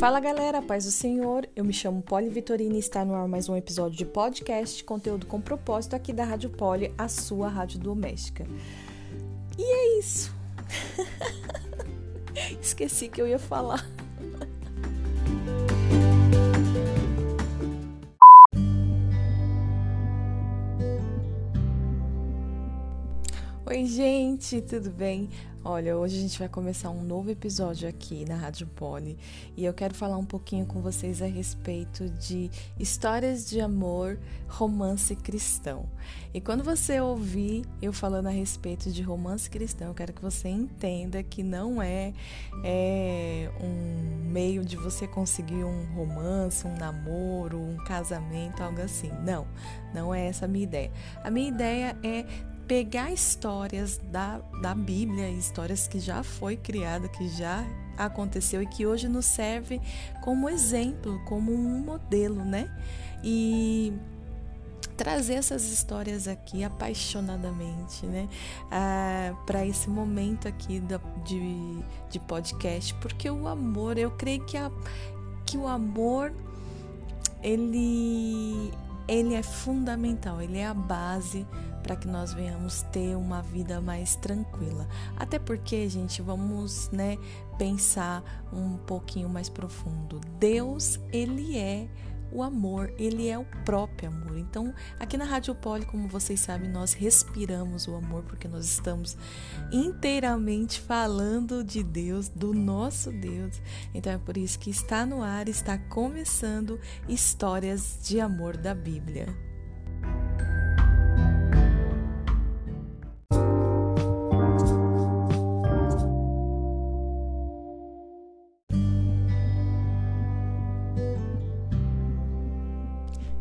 Fala galera, paz do Senhor. Eu me chamo Poli Vitorina e está no ar mais um episódio de podcast, conteúdo com propósito aqui da Rádio Poli, a sua rádio doméstica. E é isso. Esqueci que eu ia falar. Gente, tudo bem? Olha, hoje a gente vai começar um novo episódio aqui na Rádio Poli e eu quero falar um pouquinho com vocês a respeito de histórias de amor, romance cristão. E quando você ouvir eu falando a respeito de romance cristão, eu quero que você entenda que não é, é um meio de você conseguir um romance, um namoro, um casamento, algo assim. Não, não é essa a minha ideia. A minha ideia é pegar histórias da, da Bíblia, histórias que já foi criada, que já aconteceu e que hoje nos serve como exemplo, como um modelo, né? E trazer essas histórias aqui apaixonadamente, né? Ah, para esse momento aqui da, de, de podcast, porque o amor, eu creio que, a, que o amor ele, ele é fundamental, ele é a base para que nós venhamos ter uma vida mais tranquila. Até porque, gente, vamos, né, pensar um pouquinho mais profundo. Deus, ele é o amor, ele é o próprio amor. Então, aqui na Rádio Poli, como vocês sabem, nós respiramos o amor porque nós estamos inteiramente falando de Deus, do nosso Deus. Então é por isso que está no ar, está começando histórias de amor da Bíblia.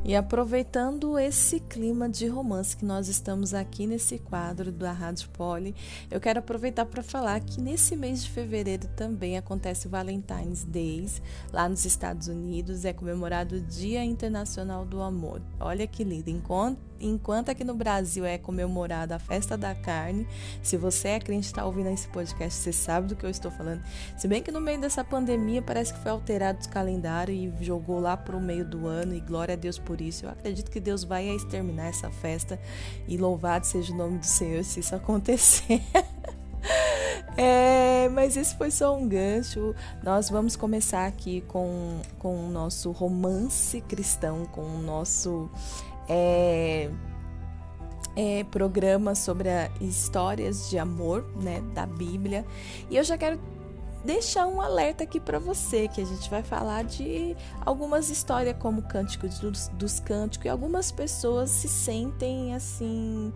E aproveitando esse clima de romance que nós estamos aqui nesse quadro da Rádio Poli, eu quero aproveitar para falar que nesse mês de fevereiro também acontece o Valentine's Days, lá nos Estados Unidos, é comemorado o Dia Internacional do Amor. Olha que lindo, enquanto enquanto aqui no Brasil é comemorada a festa da carne, se você é crente e está ouvindo esse podcast, você sabe do que eu estou falando. Se bem que no meio dessa pandemia parece que foi alterado o calendário e jogou lá para o meio do ano, e glória a Deus por isso. Eu acredito que Deus vai exterminar essa festa e louvado seja o nome do Senhor se isso acontecer. É, mas esse foi só um gancho. Nós vamos começar aqui com, com o nosso romance cristão, com o nosso é, é, programa sobre histórias de amor, né, da Bíblia. E eu já quero deixar um alerta aqui para você que a gente vai falar de algumas histórias como Cântico dos, dos Cânticos e algumas pessoas se sentem assim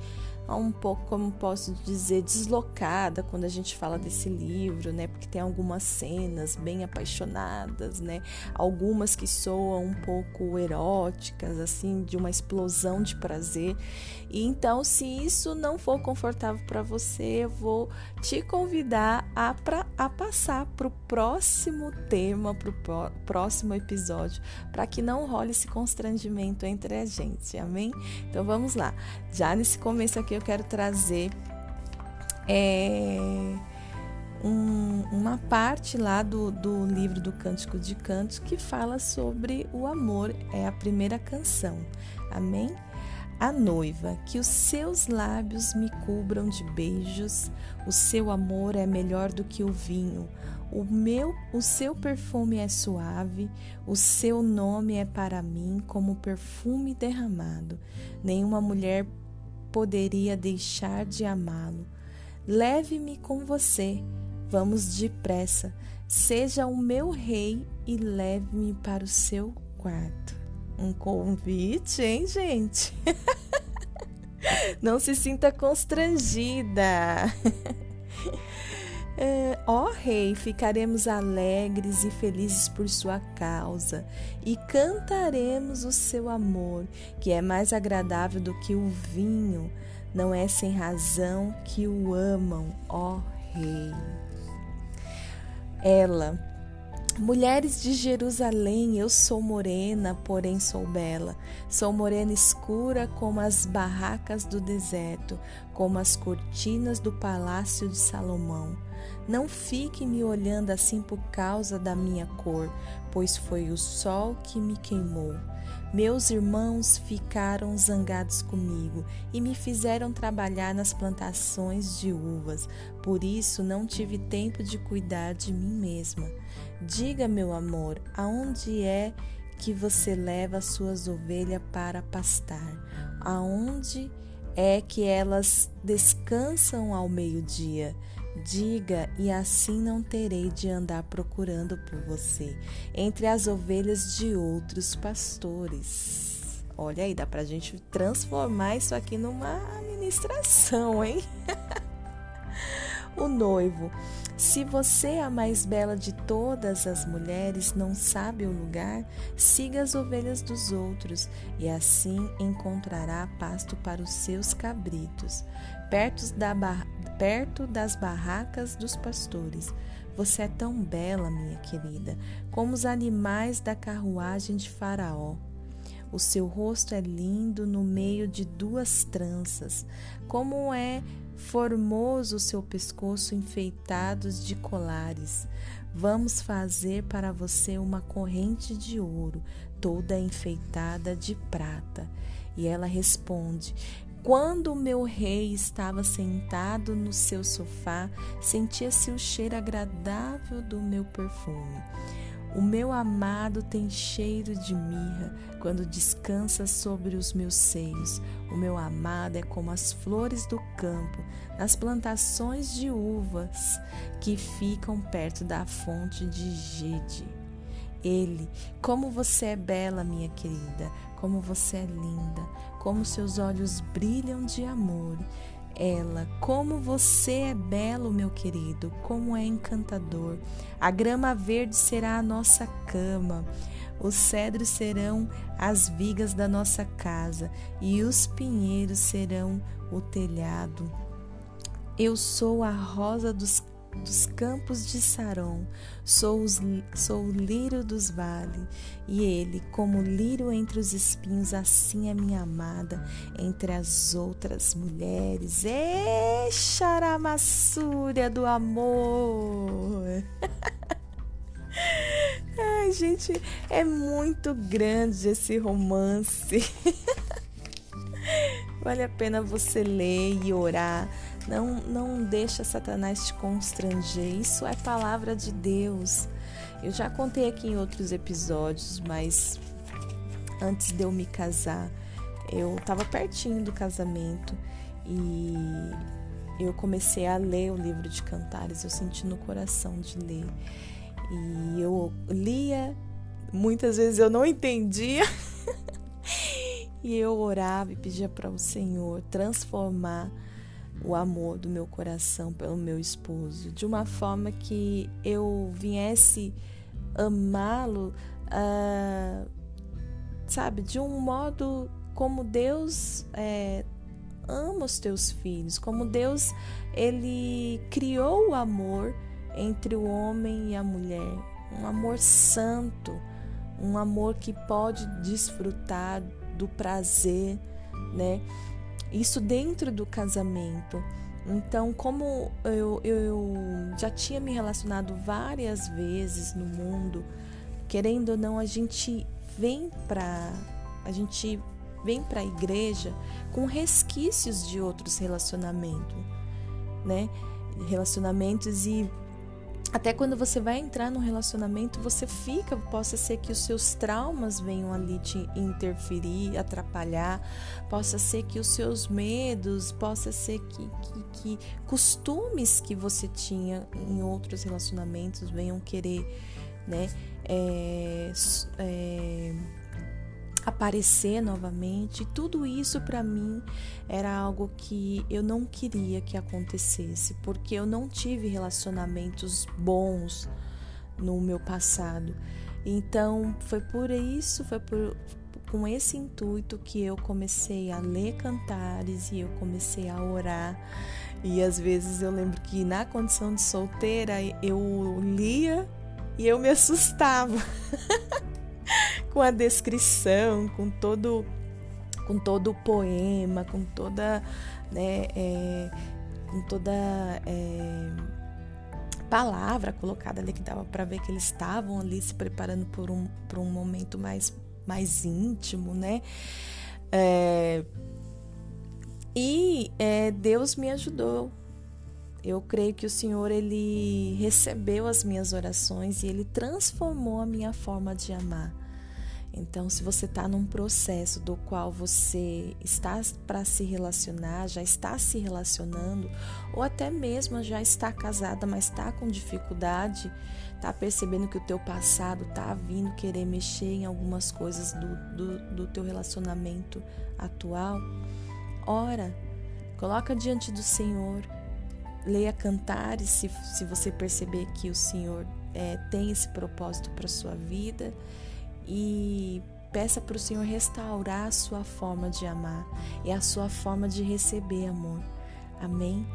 um pouco, como posso dizer, deslocada quando a gente fala desse livro, né? Porque tem algumas cenas bem apaixonadas, né? Algumas que soam um pouco eróticas, assim, de uma explosão de prazer. E então, se isso não for confortável para você, eu vou te convidar a, pra, a passar para o próximo tema, para o próximo episódio, para que não role esse constrangimento entre a gente, amém? Então vamos lá. Já nesse começo aqui eu quero trazer é, um, uma parte lá do, do livro do Cântico de Cantos que fala sobre o amor, é a primeira canção, amém? a noiva, que os seus lábios me cubram de beijos, o seu amor é melhor do que o vinho, o meu, o seu perfume é suave, o seu nome é para mim como perfume derramado. Nenhuma mulher poderia deixar de amá-lo. Leve-me com você, vamos depressa. Seja o meu rei e leve-me para o seu quarto. Um convite, hein, gente? Não se sinta constrangida. É, ó Rei, ficaremos alegres e felizes por sua causa, e cantaremos o seu amor, que é mais agradável do que o vinho. Não é sem razão que o amam, ó Rei. Ela, Mulheres de Jerusalém, eu sou morena, porém sou bela. Sou morena escura como as barracas do deserto, como as cortinas do palácio de Salomão. Não fique me olhando assim por causa da minha cor, pois foi o sol que me queimou. Meus irmãos ficaram zangados comigo e me fizeram trabalhar nas plantações de uvas, por isso não tive tempo de cuidar de mim mesma. Diga, meu amor, aonde é que você leva as suas ovelhas para pastar? Aonde é que elas descansam ao meio-dia? Diga, e assim não terei de andar procurando por você entre as ovelhas de outros pastores. Olha aí, dá pra gente transformar isso aqui numa administração, hein? o noivo. Se você é a mais bela de todas as mulheres, não sabe o lugar, siga as ovelhas dos outros e assim encontrará pasto para os seus cabritos, perto, da bar... perto das barracas dos pastores. Você é tão bela, minha querida, como os animais da carruagem de Faraó. O seu rosto é lindo no meio de duas tranças, como é formoso o seu pescoço enfeitados de colares. Vamos fazer para você uma corrente de ouro, toda enfeitada de prata. E ela responde: Quando o meu rei estava sentado no seu sofá, sentia-se o cheiro agradável do meu perfume. O meu amado tem cheiro de mirra quando descansa sobre os meus seios. O meu amado é como as flores do campo, nas plantações de uvas que ficam perto da fonte de Gede. Ele, como você é bela, minha querida, como você é linda, como seus olhos brilham de amor ela. Como você é belo, meu querido, como é encantador. A grama verde será a nossa cama. Os cedros serão as vigas da nossa casa e os pinheiros serão o telhado. Eu sou a rosa dos dos campos de Saron, sou, os, sou o lírio dos vales, e ele, como lírio entre os espinhos, assim é minha amada entre as outras mulheres. Ê, charamassúria do amor! Ai, gente, é muito grande esse romance. vale a pena você ler e orar não, não deixa Satanás te constranger. Isso é palavra de Deus. Eu já contei aqui em outros episódios, mas antes de eu me casar, eu estava pertinho do casamento e eu comecei a ler o livro de Cantares. Eu senti no coração de ler. E eu lia, muitas vezes eu não entendia. e eu orava e pedia para o Senhor transformar o amor do meu coração pelo meu esposo, de uma forma que eu viesse amá-lo, uh, sabe, de um modo como Deus é, ama os teus filhos, como Deus ele criou o amor entre o homem e a mulher, um amor santo, um amor que pode desfrutar do prazer, né? Isso dentro do casamento. Então, como eu, eu já tinha me relacionado várias vezes no mundo, querendo ou não, a gente vem para a gente vem para a igreja com resquícios de outros relacionamentos, né? Relacionamentos e até quando você vai entrar num relacionamento, você fica, possa ser que os seus traumas venham ali te interferir, atrapalhar, possa ser que os seus medos, possa ser que, que, que costumes que você tinha em outros relacionamentos venham querer, né? É, é, aparecer novamente. Tudo isso para mim era algo que eu não queria que acontecesse, porque eu não tive relacionamentos bons no meu passado. Então, foi por isso, foi por com esse intuito que eu comecei a ler cantares e eu comecei a orar. E às vezes eu lembro que na condição de solteira eu lia e eu me assustava. com a descrição, com todo com todo o poema, com toda, né, é, com toda é, palavra colocada ali que dava para ver que eles estavam ali se preparando por um, por um momento mais, mais íntimo, né? É, e é, Deus me ajudou. Eu creio que o Senhor ele recebeu as minhas orações e ele transformou a minha forma de amar. Então, se você está num processo do qual você está para se relacionar, já está se relacionando, ou até mesmo já está casada, mas está com dificuldade, está percebendo que o teu passado está vindo querer mexer em algumas coisas do, do, do teu relacionamento atual, ora, coloca diante do Senhor, leia cantares se, se você perceber que o Senhor é, tem esse propósito para sua vida e peça para o Senhor restaurar a sua forma de amar e a sua forma de receber amor. Amém?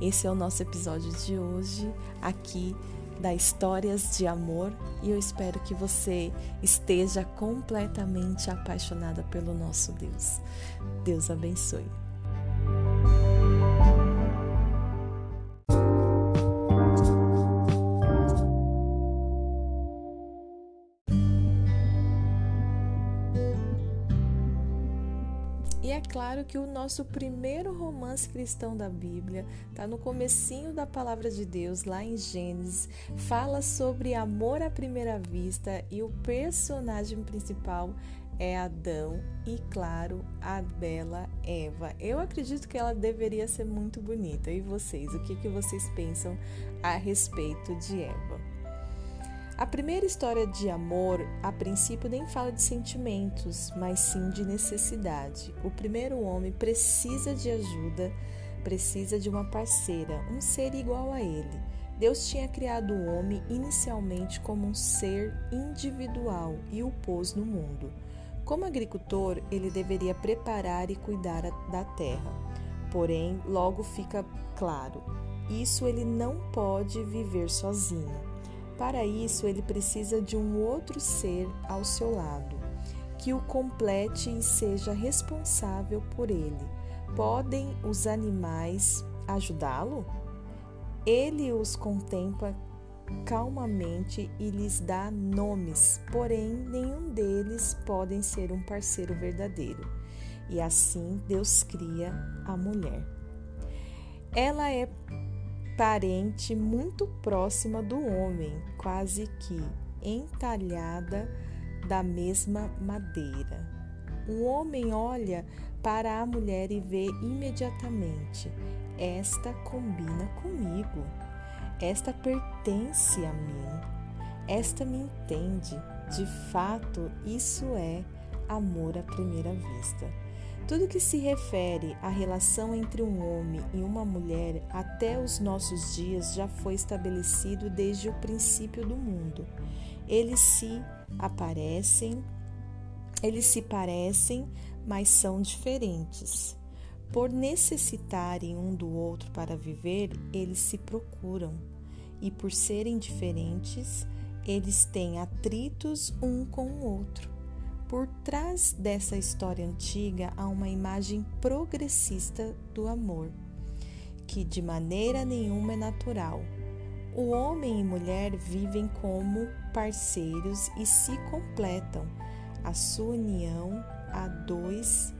Esse é o nosso episódio de hoje, aqui da Histórias de Amor, e eu espero que você esteja completamente apaixonada pelo nosso Deus. Deus abençoe. Claro que o nosso primeiro romance cristão da Bíblia está no comecinho da palavra de Deus, lá em Gênesis, fala sobre amor à primeira vista e o personagem principal é Adão e, claro, a bela Eva. Eu acredito que ela deveria ser muito bonita. E vocês, o que, que vocês pensam a respeito de Eva? A primeira história de amor, a princípio, nem fala de sentimentos, mas sim de necessidade. O primeiro homem precisa de ajuda, precisa de uma parceira, um ser igual a ele. Deus tinha criado o homem inicialmente como um ser individual e o pôs no mundo. Como agricultor, ele deveria preparar e cuidar da terra. Porém, logo fica claro, isso ele não pode viver sozinho. Para isso, ele precisa de um outro ser ao seu lado, que o complete e seja responsável por ele. Podem os animais ajudá-lo? Ele os contempla calmamente e lhes dá nomes, porém nenhum deles podem ser um parceiro verdadeiro. E assim Deus cria a mulher. Ela é parente muito próxima do homem, quase que entalhada da mesma madeira. O homem olha para a mulher e vê imediatamente: esta combina comigo, esta pertence a mim, esta me entende. De fato, isso é amor à primeira vista. Tudo que se refere à relação entre um homem e uma mulher até os nossos dias já foi estabelecido desde o princípio do mundo. Eles se aparecem, eles se parecem, mas são diferentes. Por necessitarem um do outro para viver, eles se procuram, e por serem diferentes, eles têm atritos um com o outro. Por trás dessa história antiga há uma imagem progressista do amor, que de maneira nenhuma é natural. O homem e mulher vivem como parceiros e se completam. A sua união a dois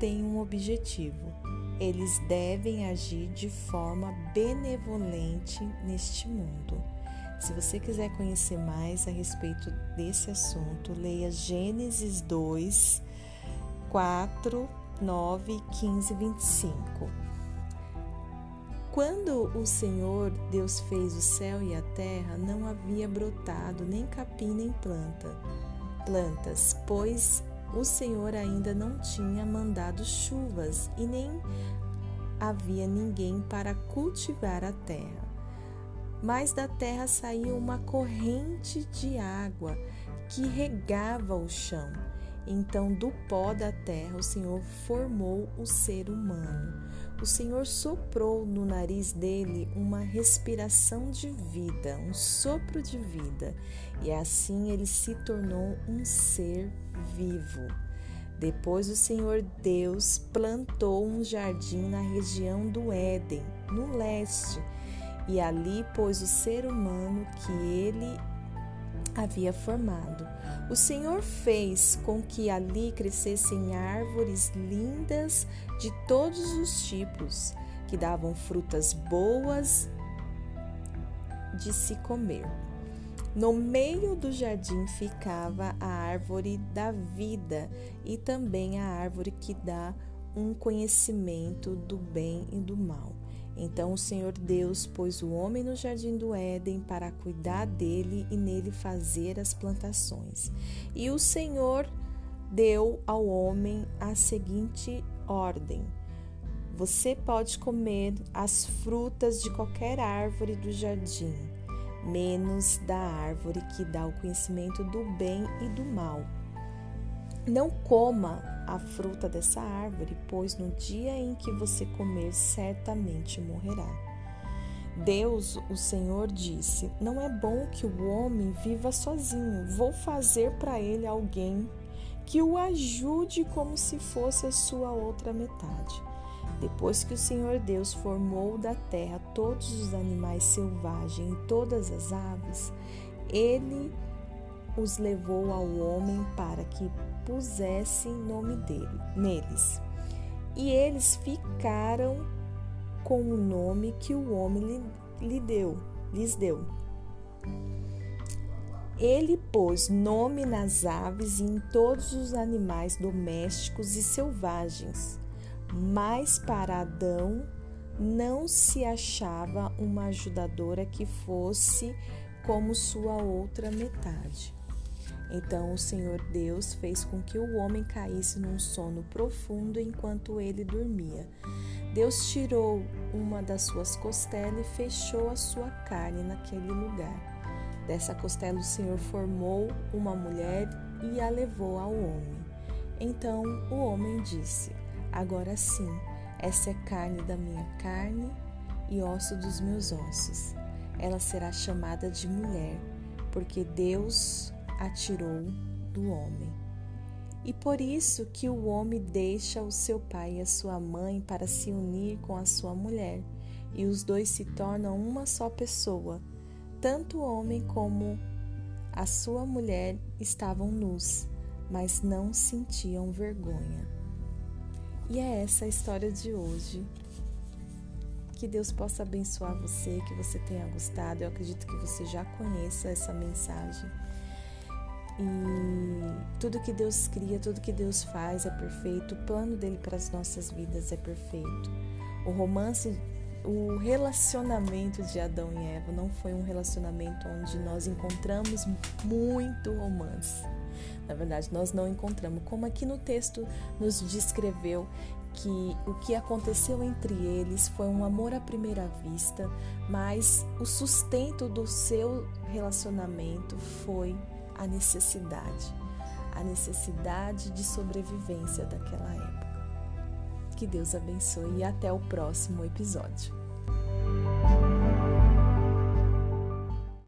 tem um objetivo. Eles devem agir de forma benevolente neste mundo. Se você quiser conhecer mais a respeito desse assunto, leia Gênesis 2, 4, 9, 15 e 25. Quando o Senhor Deus fez o céu e a terra, não havia brotado nem capim nem planta, plantas, pois o Senhor ainda não tinha mandado chuvas e nem havia ninguém para cultivar a terra mas da terra saía uma corrente de água que regava o chão. Então, do pó da terra, o Senhor formou o ser humano. O Senhor soprou no nariz dele uma respiração de vida, um sopro de vida, e assim ele se tornou um ser vivo. Depois, o Senhor Deus plantou um jardim na região do Éden, no leste e ali pôs o ser humano que ele havia formado. O Senhor fez com que ali crescessem árvores lindas de todos os tipos, que davam frutas boas de se comer. No meio do jardim ficava a árvore da vida e também a árvore que dá um conhecimento do bem e do mal. Então o Senhor Deus pôs o homem no jardim do Éden para cuidar dele e nele fazer as plantações. E o Senhor deu ao homem a seguinte ordem: Você pode comer as frutas de qualquer árvore do jardim, menos da árvore que dá o conhecimento do bem e do mal. Não coma a fruta dessa árvore, pois no dia em que você comer, certamente morrerá. Deus, o Senhor, disse: Não é bom que o homem viva sozinho. Vou fazer para ele alguém que o ajude como se fosse a sua outra metade. Depois que o Senhor Deus formou da terra todos os animais selvagens e todas as aves, ele os levou ao homem para que pusesse nome dele neles. E eles ficaram com o nome que o homem lhe, lhe deu, lhes deu. Ele pôs nome nas aves e em todos os animais domésticos e selvagens. Mas para Adão não se achava uma ajudadora que fosse como sua outra metade. Então o Senhor Deus fez com que o homem caísse num sono profundo enquanto ele dormia. Deus tirou uma das suas costelas e fechou a sua carne naquele lugar. Dessa costela o Senhor formou uma mulher e a levou ao homem. Então o homem disse: Agora sim, essa é carne da minha carne e osso dos meus ossos. Ela será chamada de mulher, porque Deus a tirou do homem. E por isso que o homem deixa o seu pai e a sua mãe para se unir com a sua mulher, e os dois se tornam uma só pessoa. Tanto o homem como a sua mulher estavam nus, mas não sentiam vergonha. E é essa a história de hoje. Que Deus possa abençoar você, que você tenha gostado. Eu acredito que você já conheça essa mensagem. E tudo que Deus cria, tudo que Deus faz é perfeito, o plano dele para as nossas vidas é perfeito. O romance, o relacionamento de Adão e Eva não foi um relacionamento onde nós encontramos muito romance. Na verdade, nós não encontramos, como aqui no texto nos descreveu que o que aconteceu entre eles foi um amor à primeira vista, mas o sustento do seu relacionamento foi a necessidade, a necessidade de sobrevivência daquela época. Que Deus abençoe e até o próximo episódio.